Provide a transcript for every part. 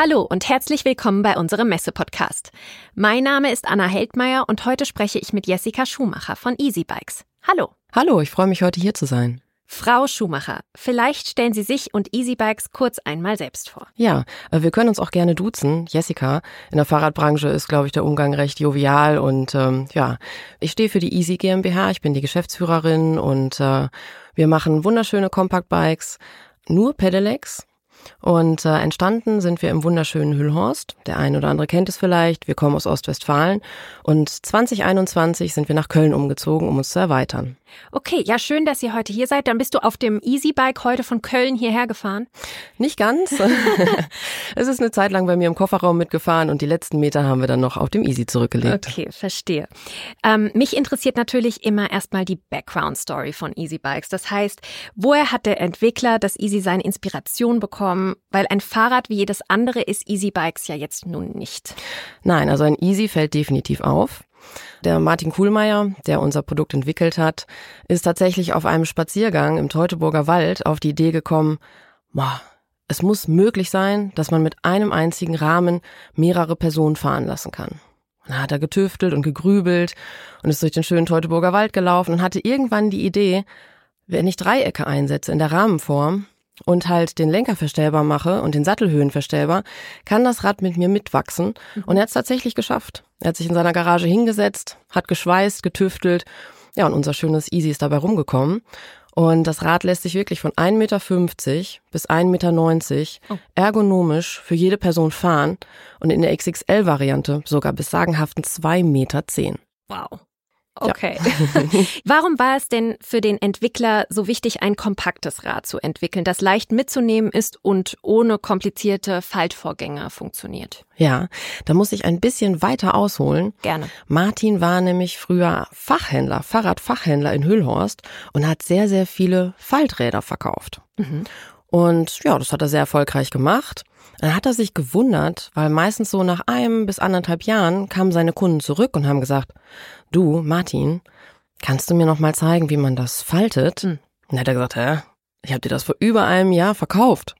Hallo und herzlich willkommen bei unserem Messe-Podcast. Mein Name ist Anna Heldmeier und heute spreche ich mit Jessica Schumacher von Easy Bikes. Hallo. Hallo, ich freue mich heute hier zu sein. Frau Schumacher, vielleicht stellen Sie sich und Easy Bikes kurz einmal selbst vor. Ja, äh, wir können uns auch gerne duzen. Jessica, in der Fahrradbranche ist, glaube ich, der Umgang recht jovial und ähm, ja, ich stehe für die Easy GmbH, ich bin die Geschäftsführerin und äh, wir machen wunderschöne Compact Bikes, nur Pedelecs und äh, entstanden sind wir im wunderschönen Hüllhorst. Der eine oder andere kennt es vielleicht. Wir kommen aus Ostwestfalen. Und 2021 sind wir nach Köln umgezogen, um uns zu erweitern. Okay, ja, schön, dass ihr heute hier seid. Dann bist du auf dem Easy-Bike heute von Köln hierher gefahren? Nicht ganz. es ist eine Zeit lang bei mir im Kofferraum mitgefahren und die letzten Meter haben wir dann noch auf dem Easy zurückgelegt. Okay, verstehe. Ähm, mich interessiert natürlich immer erstmal die Background-Story von Easy Bikes. Das heißt, woher hat der Entwickler das Easy seine Inspiration bekommen? Kommen, weil ein Fahrrad wie jedes andere ist Easy Bikes ja jetzt nun nicht. Nein, also ein Easy fällt definitiv auf. Der Martin Kuhlmeier, der unser Produkt entwickelt hat, ist tatsächlich auf einem Spaziergang im Teutoburger Wald auf die Idee gekommen, boah, es muss möglich sein, dass man mit einem einzigen Rahmen mehrere Personen fahren lassen kann. Dann hat er getüftelt und gegrübelt und ist durch den schönen Teutoburger Wald gelaufen und hatte irgendwann die Idee, wenn ich Dreiecke einsetze in der Rahmenform, und halt den Lenker verstellbar mache und den Sattelhöhen verstellbar, kann das Rad mit mir mitwachsen. Und er hat es tatsächlich geschafft. Er hat sich in seiner Garage hingesetzt, hat geschweißt, getüftelt. Ja, und unser schönes Easy ist dabei rumgekommen. Und das Rad lässt sich wirklich von 1,50 Meter bis 1,90 Meter oh. ergonomisch für jede Person fahren und in der XXL-Variante sogar bis sagenhaften 2,10 Meter. Wow. Okay. Ja. Warum war es denn für den Entwickler so wichtig, ein kompaktes Rad zu entwickeln, das leicht mitzunehmen ist und ohne komplizierte Faltvorgänge funktioniert? Ja, da muss ich ein bisschen weiter ausholen. Gerne. Martin war nämlich früher Fachhändler, Fahrradfachhändler in Hüllhorst und hat sehr, sehr viele Falträder verkauft. Mhm. Und ja, das hat er sehr erfolgreich gemacht. Dann hat er sich gewundert, weil meistens so nach einem bis anderthalb Jahren kamen seine Kunden zurück und haben gesagt, du, Martin, kannst du mir noch mal zeigen, wie man das faltet? Hm. Und dann hat er gesagt, hä, ich habe dir das vor über einem Jahr verkauft.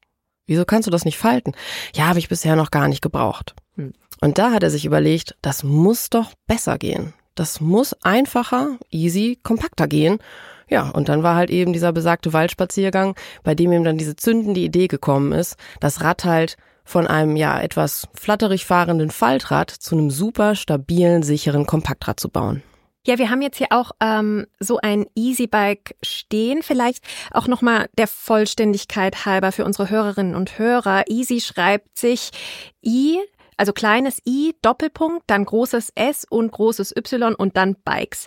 Wieso kannst du das nicht falten? Ja, habe ich bisher noch gar nicht gebraucht. Hm. Und da hat er sich überlegt, das muss doch besser gehen. Das muss einfacher, easy, kompakter gehen. Ja, und dann war halt eben dieser besagte Waldspaziergang, bei dem ihm dann diese zündende Idee gekommen ist, das Rad halt von einem ja etwas flatterig fahrenden Faltrad zu einem super stabilen, sicheren Kompaktrad zu bauen. Ja, wir haben jetzt hier auch ähm, so ein Easy-Bike stehen. Vielleicht auch nochmal der Vollständigkeit halber für unsere Hörerinnen und Hörer. Easy schreibt sich I, also kleines I, Doppelpunkt, dann großes S und großes Y und dann Bikes.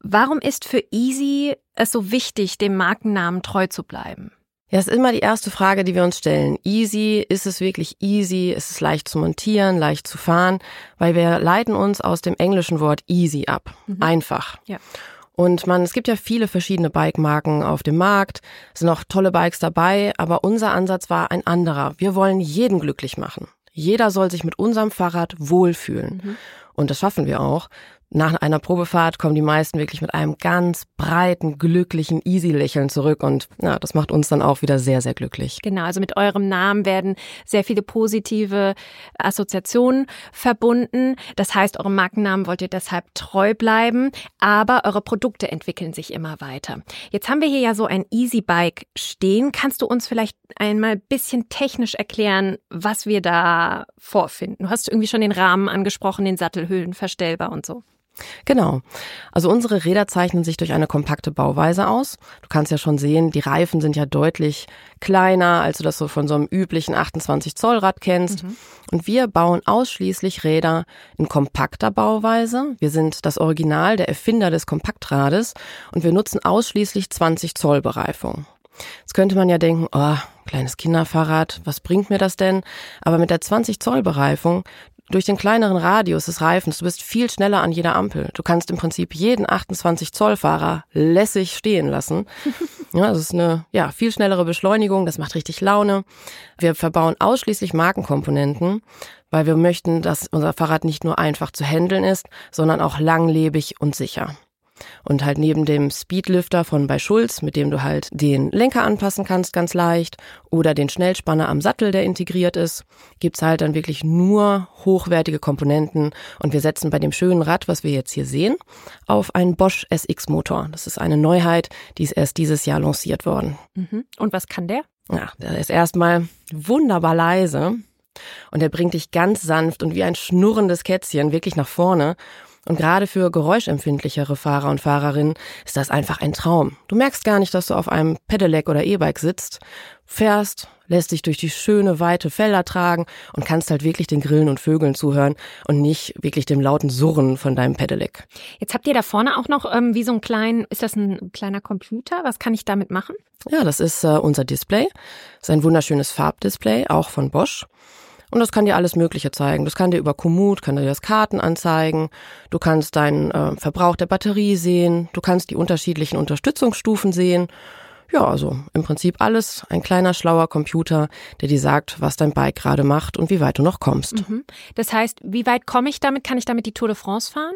Warum ist für Easy es so wichtig, dem Markennamen treu zu bleiben? Ja, ist immer die erste Frage, die wir uns stellen. Easy, ist es wirklich easy? Ist es leicht zu montieren, leicht zu fahren? Weil wir leiten uns aus dem englischen Wort easy ab. Mhm. Einfach. Ja. Und man, es gibt ja viele verschiedene Bike-Marken auf dem Markt, es sind auch tolle Bikes dabei, aber unser Ansatz war ein anderer. Wir wollen jeden glücklich machen. Jeder soll sich mit unserem Fahrrad wohlfühlen. Mhm. Und das schaffen wir auch. Nach einer Probefahrt kommen die meisten wirklich mit einem ganz breiten, glücklichen, easy Lächeln zurück und ja, das macht uns dann auch wieder sehr, sehr glücklich. Genau, also mit eurem Namen werden sehr viele positive Assoziationen verbunden. Das heißt, eurem Markennamen wollt ihr deshalb treu bleiben, aber eure Produkte entwickeln sich immer weiter. Jetzt haben wir hier ja so ein Easy Bike stehen. Kannst du uns vielleicht einmal ein bisschen technisch erklären, was wir da vorfinden? Du hast irgendwie schon den Rahmen angesprochen, den Sattelhüllen verstellbar und so. Genau. Also unsere Räder zeichnen sich durch eine kompakte Bauweise aus. Du kannst ja schon sehen, die Reifen sind ja deutlich kleiner, als du das so von so einem üblichen 28 Zoll Rad kennst. Mhm. Und wir bauen ausschließlich Räder in kompakter Bauweise. Wir sind das Original, der Erfinder des Kompaktrades und wir nutzen ausschließlich 20 Zoll Bereifung. Jetzt könnte man ja denken, oh, kleines Kinderfahrrad, was bringt mir das denn? Aber mit der 20 Zoll Bereifung, durch den kleineren Radius des Reifens, du bist viel schneller an jeder Ampel. Du kannst im Prinzip jeden 28 Zoll Fahrer lässig stehen lassen. Ja, das ist eine ja, viel schnellere Beschleunigung, das macht richtig Laune. Wir verbauen ausschließlich Markenkomponenten, weil wir möchten, dass unser Fahrrad nicht nur einfach zu handeln ist, sondern auch langlebig und sicher. Und halt neben dem Speedlifter von bei Schulz, mit dem du halt den Lenker anpassen kannst ganz leicht oder den Schnellspanner am Sattel, der integriert ist, gibt's halt dann wirklich nur hochwertige Komponenten und wir setzen bei dem schönen Rad, was wir jetzt hier sehen, auf einen Bosch SX Motor. Das ist eine Neuheit, die ist erst dieses Jahr lanciert worden. Mhm. Und was kann der? Ja, der ist erstmal wunderbar leise und er bringt dich ganz sanft und wie ein schnurrendes Kätzchen wirklich nach vorne. Und gerade für geräuschempfindlichere Fahrer und Fahrerinnen ist das einfach ein Traum. Du merkst gar nicht, dass du auf einem Pedelec oder E-Bike sitzt, fährst, lässt dich durch die schöne, weite Felder tragen und kannst halt wirklich den Grillen und Vögeln zuhören und nicht wirklich dem lauten Surren von deinem Pedelec. Jetzt habt ihr da vorne auch noch ähm, wie so ein kleinen, ist das ein kleiner Computer? Was kann ich damit machen? Ja, das ist äh, unser Display. Das ist ein wunderschönes Farbdisplay, auch von Bosch. Und das kann dir alles Mögliche zeigen. Das kann dir über Komoot, kann dir das Karten anzeigen. Du kannst deinen äh, Verbrauch der Batterie sehen. Du kannst die unterschiedlichen Unterstützungsstufen sehen. Ja, also im Prinzip alles ein kleiner schlauer Computer, der dir sagt, was dein Bike gerade macht und wie weit du noch kommst. Mhm. Das heißt, wie weit komme ich damit? Kann ich damit die Tour de France fahren?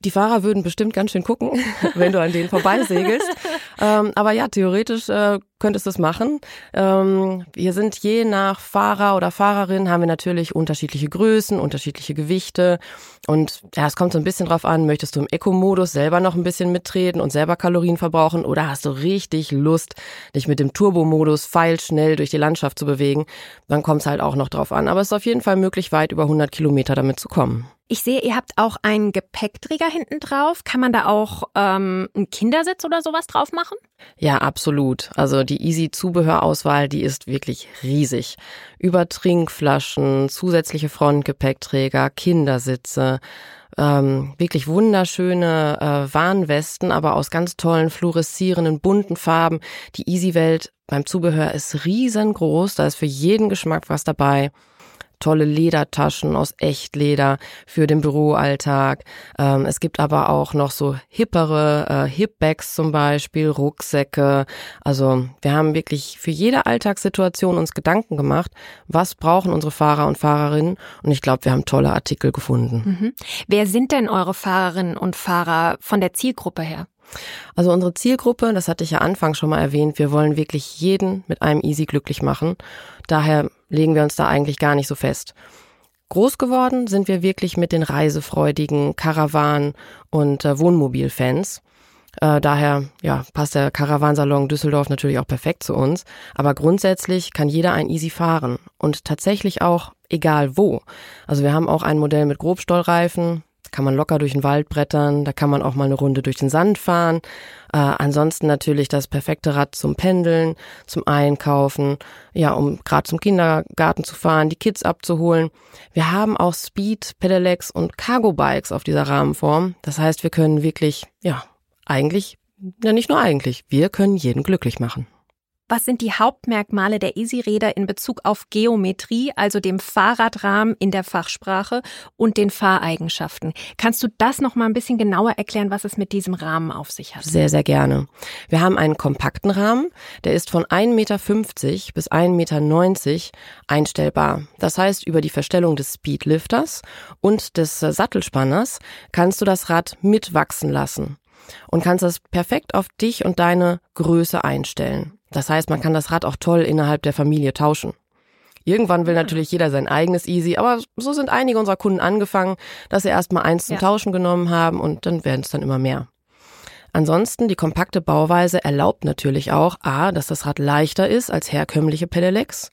Die Fahrer würden bestimmt ganz schön gucken, wenn du an denen vorbeisegelst. ähm, aber ja, theoretisch äh, könntest du es machen. Ähm, wir sind je nach Fahrer oder Fahrerin haben wir natürlich unterschiedliche Größen, unterschiedliche Gewichte. Und ja, es kommt so ein bisschen drauf an, möchtest du im Eco-Modus selber noch ein bisschen mittreten und selber Kalorien verbrauchen oder hast du richtig Lust, dich mit dem Turbo-Modus feilschnell durch die Landschaft zu bewegen, dann kommt es halt auch noch drauf an. Aber es ist auf jeden Fall möglich, weit über 100 Kilometer damit zu kommen. Ich sehe, ihr habt auch einen Gepäckträger hinten drauf. Kann man da auch ähm, einen Kindersitz oder sowas drauf machen? Ja, absolut. Also die Easy Zubehörauswahl, die ist wirklich riesig. Über Trinkflaschen, zusätzliche Frontgepäckträger, Kindersitze, ähm, wirklich wunderschöne äh, Warnwesten, aber aus ganz tollen fluoreszierenden bunten Farben. Die Easy Welt beim Zubehör ist riesengroß, da ist für jeden Geschmack was dabei tolle Ledertaschen aus Echtleder für den Büroalltag. Ähm, es gibt aber auch noch so hippere äh, Hipbags zum Beispiel, Rucksäcke. Also wir haben wirklich für jede Alltagssituation uns Gedanken gemacht, was brauchen unsere Fahrer und Fahrerinnen. Und ich glaube, wir haben tolle Artikel gefunden. Mhm. Wer sind denn eure Fahrerinnen und Fahrer von der Zielgruppe her? Also unsere Zielgruppe, das hatte ich ja Anfang schon mal erwähnt, wir wollen wirklich jeden mit einem Easy glücklich machen. Daher legen wir uns da eigentlich gar nicht so fest. Groß geworden sind wir wirklich mit den reisefreudigen Karawan- und äh, Wohnmobilfans. Äh, daher ja, passt der Karawansalon Düsseldorf natürlich auch perfekt zu uns. Aber grundsätzlich kann jeder ein Easy fahren und tatsächlich auch egal wo. Also wir haben auch ein Modell mit Grobstollreifen, kann man locker durch den Wald brettern, da kann man auch mal eine Runde durch den Sand fahren. Äh, ansonsten natürlich das perfekte Rad zum Pendeln, zum Einkaufen, ja, um gerade zum Kindergarten zu fahren, die Kids abzuholen. Wir haben auch Speed, Pedelecs und Cargo Bikes auf dieser Rahmenform. Das heißt, wir können wirklich, ja, eigentlich, ja nicht nur eigentlich, wir können jeden glücklich machen. Was sind die Hauptmerkmale der Easy-Räder in Bezug auf Geometrie, also dem Fahrradrahmen in der Fachsprache und den Fahreigenschaften? Kannst du das noch mal ein bisschen genauer erklären, was es mit diesem Rahmen auf sich hat? Sehr, sehr gerne. Wir haben einen kompakten Rahmen, der ist von 1,50 Meter bis 1,90 Meter einstellbar. Das heißt, über die Verstellung des Speedlifters und des Sattelspanners kannst du das Rad mitwachsen lassen und kannst das perfekt auf dich und deine Größe einstellen. Das heißt, man kann das Rad auch toll innerhalb der Familie tauschen. Irgendwann will natürlich jeder sein eigenes Easy, aber so sind einige unserer Kunden angefangen, dass sie erstmal eins zum ja. Tauschen genommen haben und dann werden es dann immer mehr. Ansonsten, die kompakte Bauweise erlaubt natürlich auch, a, dass das Rad leichter ist als herkömmliche Pedelecs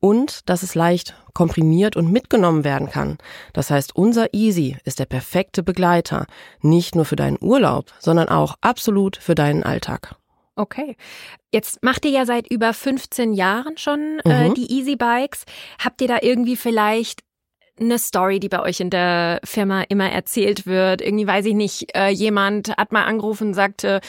und dass es leicht komprimiert und mitgenommen werden kann. Das heißt, unser Easy ist der perfekte Begleiter, nicht nur für deinen Urlaub, sondern auch absolut für deinen Alltag. Okay. Jetzt macht ihr ja seit über 15 Jahren schon äh, mhm. die Easy Bikes. Habt ihr da irgendwie vielleicht eine Story, die bei euch in der Firma immer erzählt wird. Irgendwie weiß ich nicht, äh, jemand hat mal angerufen und sagte,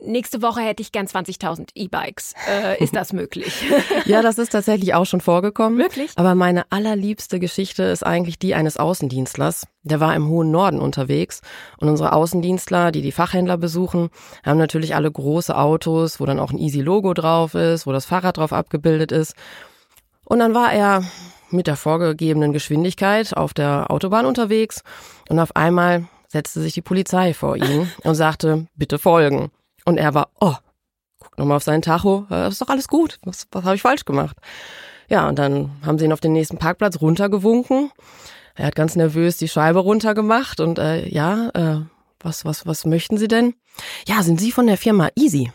nächste Woche hätte ich gern 20.000 E-Bikes. Äh, ist das möglich? ja, das ist tatsächlich auch schon vorgekommen. Wirklich? Aber meine allerliebste Geschichte ist eigentlich die eines Außendienstlers. Der war im hohen Norden unterwegs und unsere Außendienstler, die die Fachhändler besuchen, haben natürlich alle große Autos, wo dann auch ein Easy-Logo drauf ist, wo das Fahrrad drauf abgebildet ist. Und dann war er mit der vorgegebenen Geschwindigkeit auf der Autobahn unterwegs und auf einmal setzte sich die Polizei vor ihn und sagte, bitte folgen. Und er war, oh, guck nochmal auf seinen Tacho, das ist doch alles gut, was, was habe ich falsch gemacht? Ja, und dann haben sie ihn auf den nächsten Parkplatz runtergewunken. Er hat ganz nervös die Scheibe runtergemacht und äh, ja, äh, was, was, was möchten Sie denn? Ja, sind Sie von der Firma Easy?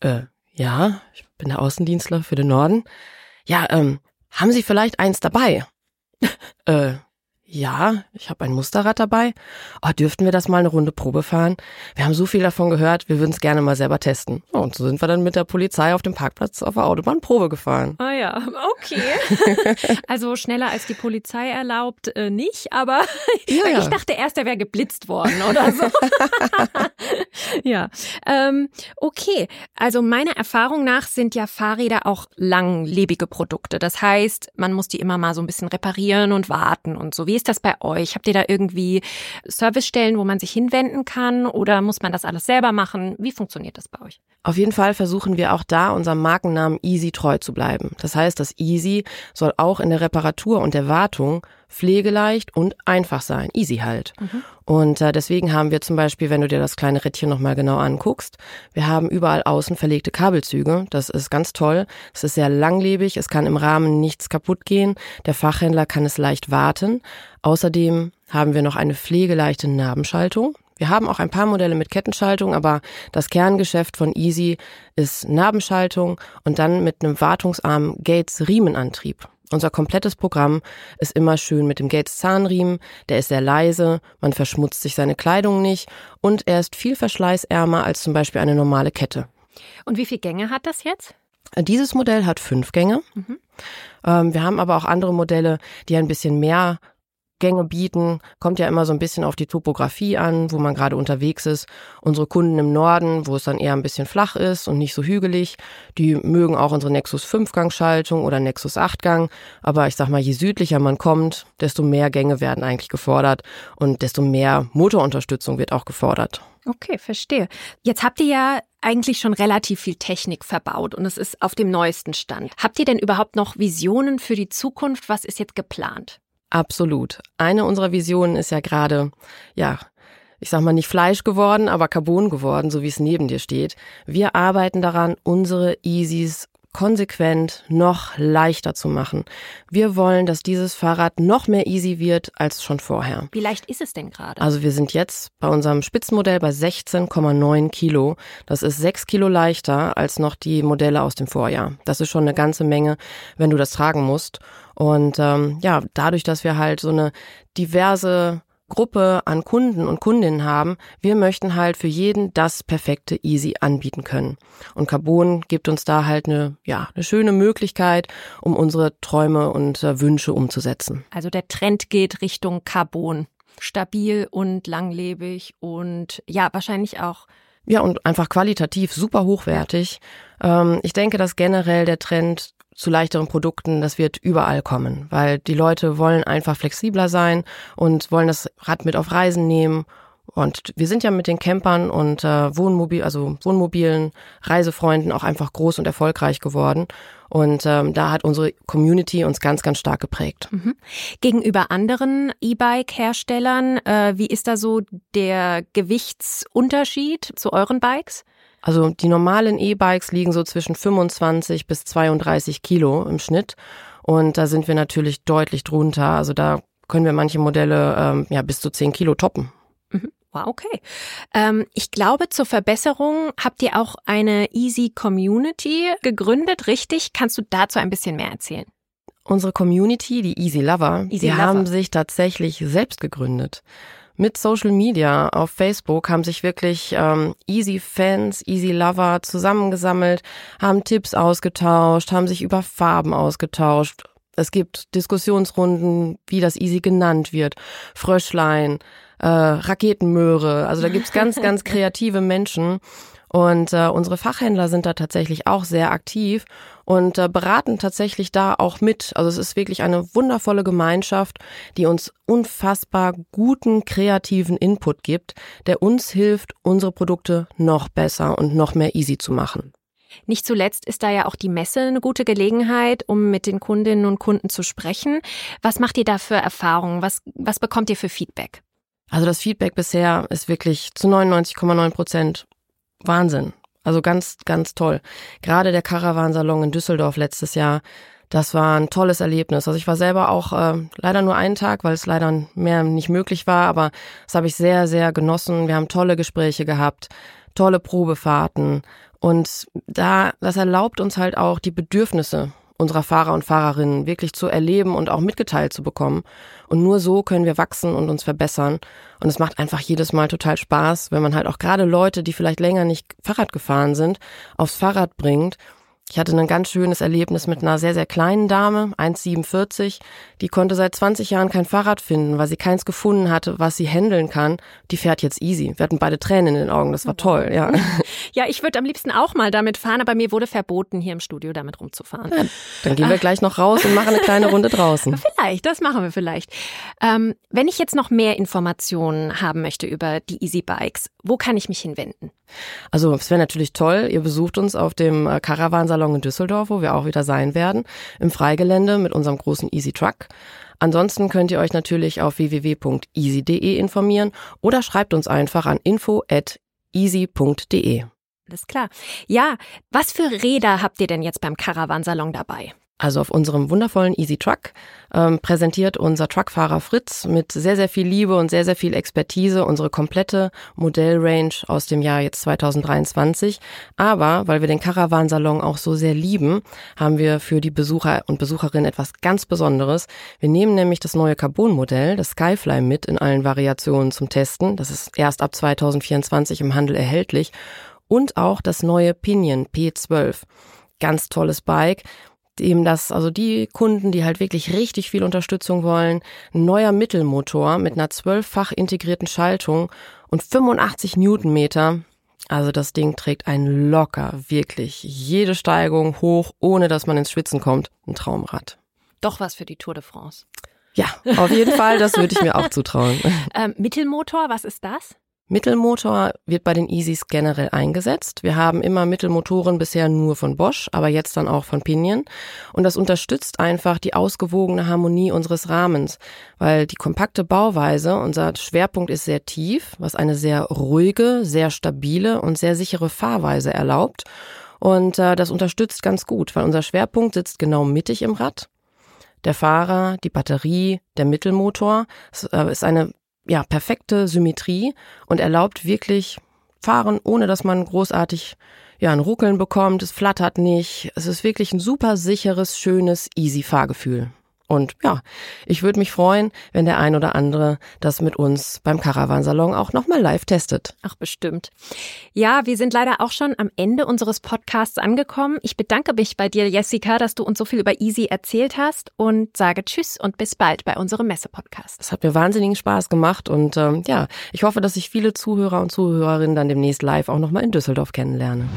Äh, ja, ich bin der Außendienstler für den Norden. Ja, ähm, haben Sie vielleicht eins dabei? äh, ja, ich habe ein Musterrad dabei. Oh, dürften wir das mal eine Runde Probe fahren? Wir haben so viel davon gehört, wir würden es gerne mal selber testen. Oh, und so sind wir dann mit der Polizei auf dem Parkplatz auf der Autobahn Probe gefahren. Ah ja, okay. also schneller als die Polizei erlaubt äh, nicht, aber ja, ja. ich dachte erst, er wäre geblitzt worden oder so. ja, ähm, okay. Also meiner Erfahrung nach sind ja Fahrräder auch langlebige Produkte. Das heißt, man muss die immer mal so ein bisschen reparieren und warten und so. Wie ist das bei euch? Habt ihr da irgendwie Servicestellen, wo man sich hinwenden kann oder muss man das alles selber machen? Wie funktioniert das bei euch? Auf jeden Fall versuchen wir auch da unserem Markennamen Easy treu zu bleiben. Das heißt, das Easy soll auch in der Reparatur und der Wartung pflegeleicht und einfach sein. Easy halt. Mhm. Und äh, deswegen haben wir zum Beispiel, wenn du dir das kleine Rädchen nochmal genau anguckst, wir haben überall außen verlegte Kabelzüge. Das ist ganz toll. Es ist sehr langlebig. Es kann im Rahmen nichts kaputt gehen. Der Fachhändler kann es leicht warten. Außerdem haben wir noch eine pflegeleichte Nabenschaltung. Wir haben auch ein paar Modelle mit Kettenschaltung, aber das Kerngeschäft von Easy ist Nabenschaltung und dann mit einem wartungsarmen Gates Riemenantrieb. Unser komplettes Programm ist immer schön mit dem Gates Zahnriemen, der ist sehr leise, man verschmutzt sich seine Kleidung nicht und er ist viel verschleißärmer als zum Beispiel eine normale Kette. Und wie viele Gänge hat das jetzt? Dieses Modell hat fünf Gänge. Mhm. Ähm, wir haben aber auch andere Modelle, die ein bisschen mehr Gänge bieten. Kommt ja immer so ein bisschen auf die Topografie an, wo man gerade unterwegs ist. Unsere Kunden im Norden, wo es dann eher ein bisschen flach ist und nicht so hügelig, die mögen auch unsere Nexus 5-Gang-Schaltung oder Nexus 8-Gang. Aber ich sag mal, je südlicher man kommt, desto mehr Gänge werden eigentlich gefordert und desto mehr Motorunterstützung wird auch gefordert. Okay, verstehe. Jetzt habt ihr ja eigentlich schon relativ viel Technik verbaut und es ist auf dem neuesten Stand. Habt ihr denn überhaupt noch Visionen für die Zukunft? Was ist jetzt geplant? Absolut. Eine unserer Visionen ist ja gerade, ja, ich sag mal nicht Fleisch geworden, aber Carbon geworden, so wie es neben dir steht. Wir arbeiten daran, unsere Easys konsequent noch leichter zu machen. Wir wollen, dass dieses Fahrrad noch mehr easy wird als schon vorher. Wie leicht ist es denn gerade? Also wir sind jetzt bei unserem Spitzenmodell bei 16,9 Kilo. Das ist sechs Kilo leichter als noch die Modelle aus dem Vorjahr. Das ist schon eine ganze Menge, wenn du das tragen musst. Und ähm, ja, dadurch, dass wir halt so eine diverse Gruppe an Kunden und Kundinnen haben, wir möchten halt für jeden das perfekte Easy anbieten können. Und Carbon gibt uns da halt eine, ja, eine schöne Möglichkeit, um unsere Träume und äh, Wünsche umzusetzen. Also der Trend geht Richtung Carbon. Stabil und langlebig und ja, wahrscheinlich auch ja, und einfach qualitativ super hochwertig. Ähm, ich denke, dass generell der Trend zu leichteren Produkten, das wird überall kommen, weil die Leute wollen einfach flexibler sein und wollen das Rad mit auf Reisen nehmen. Und wir sind ja mit den Campern und äh, Wohnmobil, also Wohnmobilen, Reisefreunden auch einfach groß und erfolgreich geworden. Und ähm, da hat unsere Community uns ganz, ganz stark geprägt. Mhm. Gegenüber anderen E-Bike-Herstellern, äh, wie ist da so der Gewichtsunterschied zu euren Bikes? Also die normalen E-Bikes liegen so zwischen 25 bis 32 Kilo im Schnitt. Und da sind wir natürlich deutlich drunter. Also da können wir manche Modelle ähm, ja bis zu 10 Kilo toppen. Mhm. Wow, okay. Ähm, ich glaube, zur Verbesserung habt ihr auch eine Easy Community gegründet, richtig? Kannst du dazu ein bisschen mehr erzählen? Unsere Community, die Easy Lover, Easy die Lover. haben sich tatsächlich selbst gegründet mit Social Media auf Facebook haben sich wirklich ähm, Easy Fans, Easy Lover zusammengesammelt, haben Tipps ausgetauscht, haben sich über Farben ausgetauscht. Es gibt Diskussionsrunden, wie das Easy genannt wird. Fröschlein, äh, Raketenmöhre. Also da gibt's ganz, ganz kreative Menschen. Und äh, unsere Fachhändler sind da tatsächlich auch sehr aktiv und äh, beraten tatsächlich da auch mit. Also es ist wirklich eine wundervolle Gemeinschaft, die uns unfassbar guten kreativen Input gibt, der uns hilft, unsere Produkte noch besser und noch mehr easy zu machen. Nicht zuletzt ist da ja auch die Messe eine gute Gelegenheit, um mit den Kundinnen und Kunden zu sprechen. Was macht ihr da für Erfahrungen? Was, was bekommt ihr für Feedback? Also das Feedback bisher ist wirklich zu 99,9 Prozent Wahnsinn. Also ganz, ganz toll. Gerade der Caravansalon in Düsseldorf letztes Jahr, das war ein tolles Erlebnis. Also ich war selber auch äh, leider nur einen Tag, weil es leider mehr nicht möglich war, aber das habe ich sehr, sehr genossen. Wir haben tolle Gespräche gehabt, tolle Probefahrten und da, das erlaubt uns halt auch die Bedürfnisse unserer Fahrer und Fahrerinnen wirklich zu erleben und auch mitgeteilt zu bekommen. Und nur so können wir wachsen und uns verbessern. Und es macht einfach jedes Mal total Spaß, wenn man halt auch gerade Leute, die vielleicht länger nicht Fahrrad gefahren sind, aufs Fahrrad bringt ich hatte ein ganz schönes Erlebnis mit einer sehr, sehr kleinen Dame, 1,47. Die konnte seit 20 Jahren kein Fahrrad finden, weil sie keins gefunden hatte, was sie handeln kann. Die fährt jetzt easy. Wir hatten beide Tränen in den Augen. Das war toll, ja. Ja, ich würde am liebsten auch mal damit fahren, aber mir wurde verboten, hier im Studio damit rumzufahren. Ja, dann gehen wir gleich noch raus und machen eine kleine Runde draußen. Vielleicht, das machen wir vielleicht. Ähm, wenn ich jetzt noch mehr Informationen haben möchte über die Easy Bikes, wo kann ich mich hinwenden? Also es wäre natürlich toll, ihr besucht uns auf dem äh, Caravansalon in Düsseldorf, wo wir auch wieder sein werden, im Freigelände mit unserem großen Easy Truck. Ansonsten könnt ihr euch natürlich auf www.easy.de informieren oder schreibt uns einfach an info@easy.de. Alles klar. Ja, was für Räder habt ihr denn jetzt beim Caravansalon dabei? Also auf unserem wundervollen Easy Truck ähm, präsentiert unser Truckfahrer Fritz mit sehr, sehr viel Liebe und sehr, sehr viel Expertise unsere komplette Modellrange aus dem Jahr jetzt 2023. Aber weil wir den Caravansalon auch so sehr lieben, haben wir für die Besucher und Besucherinnen etwas ganz Besonderes. Wir nehmen nämlich das neue Carbon-Modell, das Skyfly, mit in allen Variationen zum Testen. Das ist erst ab 2024 im Handel erhältlich. Und auch das neue Pinion P12 ganz tolles Bike, eben das, also die Kunden, die halt wirklich richtig viel Unterstützung wollen, ein neuer Mittelmotor mit einer zwölffach integrierten Schaltung und 85 Newtonmeter. Also das Ding trägt einen locker, wirklich jede Steigung hoch, ohne dass man ins Schwitzen kommt. Ein Traumrad. Doch was für die Tour de France. Ja, auf jeden Fall, das würde ich mir auch zutrauen. Ähm, Mittelmotor, was ist das? Mittelmotor wird bei den Easys generell eingesetzt. Wir haben immer Mittelmotoren bisher nur von Bosch, aber jetzt dann auch von Pinion. Und das unterstützt einfach die ausgewogene Harmonie unseres Rahmens, weil die kompakte Bauweise, unser Schwerpunkt ist sehr tief, was eine sehr ruhige, sehr stabile und sehr sichere Fahrweise erlaubt. Und äh, das unterstützt ganz gut, weil unser Schwerpunkt sitzt genau mittig im Rad. Der Fahrer, die Batterie, der Mittelmotor. Äh, ist eine ja, perfekte Symmetrie und erlaubt wirklich fahren, ohne dass man großartig ja, ein Ruckeln bekommt, es flattert nicht. Es ist wirklich ein super sicheres, schönes, easy Fahrgefühl. Und ja, ich würde mich freuen, wenn der ein oder andere das mit uns beim Caravansalon auch nochmal live testet. Ach, bestimmt. Ja, wir sind leider auch schon am Ende unseres Podcasts angekommen. Ich bedanke mich bei dir, Jessica, dass du uns so viel über Easy erzählt hast und sage Tschüss und bis bald bei unserem Messe-Podcast. Es hat mir wahnsinnigen Spaß gemacht und ähm, ja, ich hoffe, dass ich viele Zuhörer und Zuhörerinnen dann demnächst live auch nochmal in Düsseldorf kennenlerne.